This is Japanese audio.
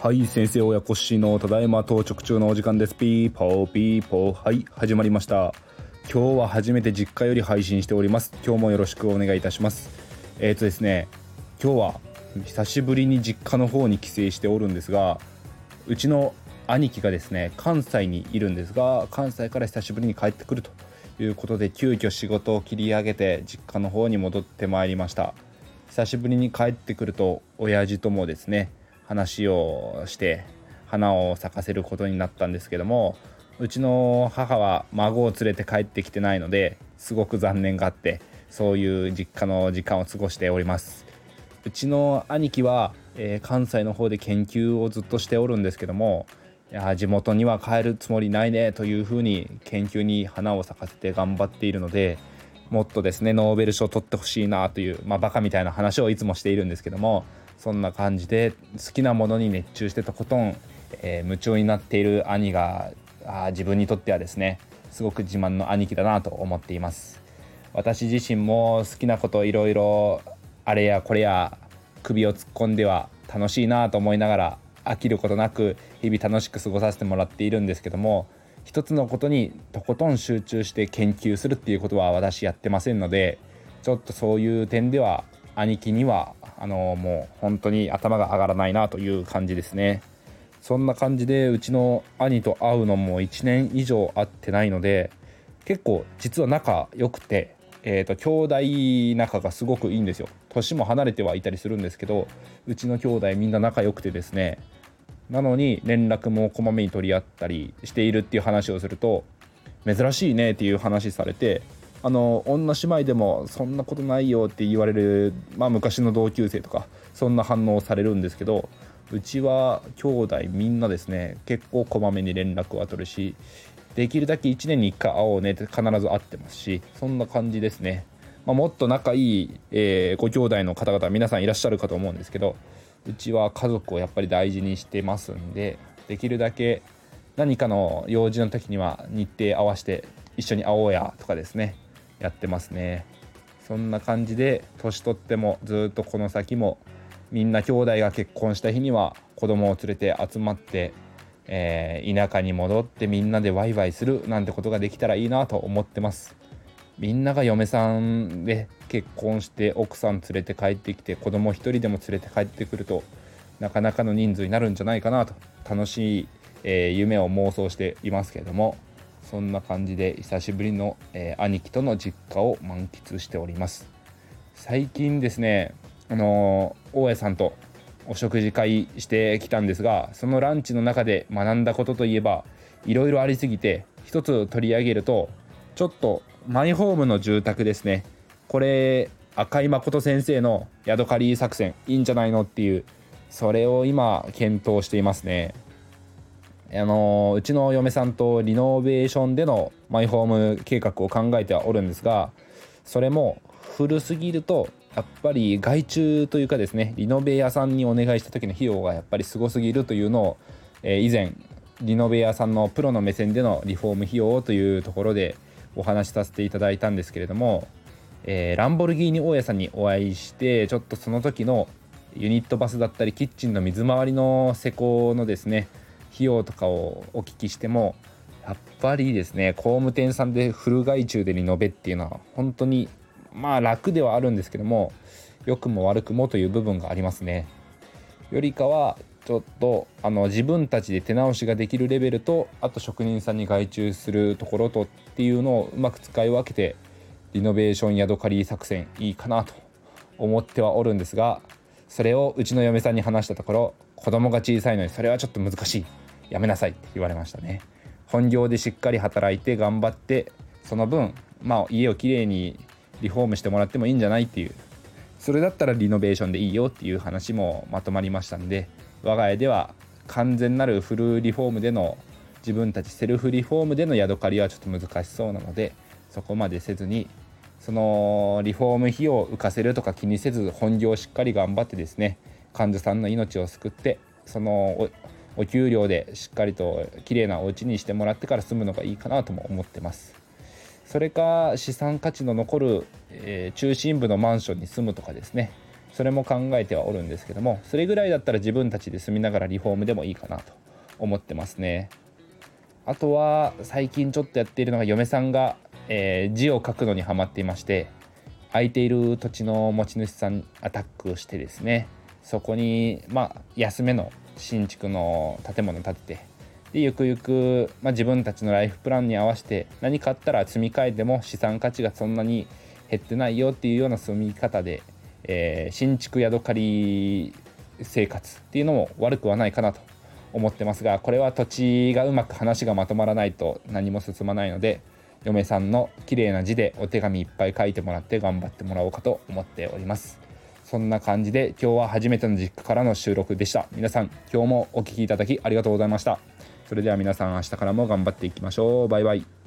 はい先生親子しのただいま到着中のお時間です。ピーポーピーポー。はい始まりました。今日は初めて実家より配信しております。今日もよろしくお願いいたします。えっ、ー、とですね今日は久しぶりに実家の方に帰省しておるんですがうちの兄貴がですね関西にいるんですが関西から久しぶりに帰ってくると。いうことで急遽仕事を切り上げて実家の方に戻ってまいりました。久しぶりに帰ってくると親父ともですね話をして花を咲かせることになったんですけどもうちの母は孫を連れて帰ってきてないのですごく残念があってそういう実家の時間を過ごしております。うちの兄貴は、えー、関西の方で研究をずっとしておるんですけどもいや地元には帰るつもりないねというふうに研究に花を咲かせて頑張っているのでもっとですねノーベル賞取ってほしいなというまあバカみたいな話をいつもしているんですけどもそんな感じで好きなものに熱中してとことん、えー、夢中になっている兄があ自分にとってはですねすごく自慢の兄貴だなと思っています。私自身も好きなこといろいろあれやこれや首を突っ込んでは楽しいなと思いながら飽きることなく日々楽しく過ごさせてもらっているんですけども一つのことにとことん集中して研究するっていうことは私やってませんのでちょっとそういう点では兄貴にはあのもう本当に頭が上がらないなという感じですね。そんな感じでうちの兄と会うのも1年以上会ってないので結構実は仲良くてえーと、兄弟仲がすごくいいんですよ。年も離れてはいたりするんですけどうちの兄弟みんな仲良くてですねなのに連絡もこまめに取り合ったりしているっていう話をすると珍しいねっていう話されてあの女姉妹でもそんなことないよって言われる、まあ、昔の同級生とかそんな反応されるんですけどうちは兄弟みんなですね結構こまめに連絡は取るしできるだけ1年に1回会おうねって必ず会ってますしそんな感じですね、まあ、もっと仲いい、えー、ご兄弟の方々皆さんいらっしゃるかと思うんですけどうちは家族をやっぱり大事にしてますんでできるだけ何かの用事の時には日程合わせて一緒に会おうやとかですねやってますね。そんな感じで年取ってもずっとこの先もみんな兄弟が結婚した日には子供を連れて集まって、えー、田舎に戻ってみんなでワイワイするなんてことができたらいいなと思ってます。みんなが嫁さんで結婚して奥さん連れて帰ってきて子供一人でも連れて帰ってくるとなかなかの人数になるんじゃないかなと楽しい、えー、夢を妄想していますけれどもそんな感じで久しぶりの、えー、兄貴との実家を満喫しております。最近ですねあのー、大家さんとお食事会してきたんですがそのランチの中で学んだことといえばいろいろありすぎて一つ取り上げるとちょっとマイホームの住宅ですね。これ赤井誠先生のヤドカリ作戦いいんじゃないのっていうそれを今検討していますね。あのうちの嫁さんとリノベーションでのマイホーム計画を考えてはおるんですがそれも古すぎるとやっぱり外注というかですねリノベ屋さんにお願いした時の費用がやっぱりすごすぎるというのを、えー、以前リノベ屋さんのプロの目線でのリフォーム費用というところでお話しさせていただいたんですけれども、えー、ランボルギーニ大家さんにお会いしてちょっとその時のユニットバスだったりキッチンの水回りの施工のですね費用とかをお聞きしてもやっぱりですね工務店さんでフル外注でリノベっていうのは本当にまあ楽ではあるんですけども良くも悪くもという部分がありますね。よりかはちょっとあの自分たちで手直しができるレベルとあと職人さんに外注するところとっていうのをうまく使い分けてリノベーションヤドカリ作戦いいかなと思ってはおるんですがそれをうちの嫁さんに話したところ子供が小さいのにそれはちょっと難しい。やめなさいって言われましたね。本業でしっかり働いて頑張ってその分まあ家をきれいにリフォームしてもらってもいいんじゃないっていうそれだったらリノベーションでいいよっていう話もまとまりましたんで我が家では完全なるフルリフォームでの自分たちセルフリフォームでのヤドカリはちょっと難しそうなのでそこまでせずにそのリフォーム費用を浮かせるとか気にせず本業をしっかり頑張ってですね患者さんの命を救ってそのお給料でしっかりと綺麗なお家にしてもらってから住むのがいいかなとも思ってます。それか資産価値の残る、え、中心部のマンションに住むとかですね。それも考えてはおるんですけどもそれぐらいだったら自分たちで住みながらリフォームでもいいかなと思ってますね。あとは最近ちょっとやっているのが嫁さんが、えー、字を書くのにハマっていまして空いている土地の持ち主さんアタックしてですね。そこにまあ安めの新築の建物建ててでゆくゆく、まあ、自分たちのライフプランに合わせて何かあったら積み替えても資産価値がそんなに減ってないよっていうような住み方で、えー、新築宿借り生活っていうのも悪くはないかなと思ってますがこれは土地がうまく話がまとまらないと何も進まないので嫁さんの綺麗な字でお手紙いっぱい書いてもらって頑張ってもらおうかと思っております。そんな感じで今日は初めての実家からの収録でした。皆さん今日もお聴きいただきありがとうございました。それでは皆さん明日からも頑張っていきましょう。バイバイ。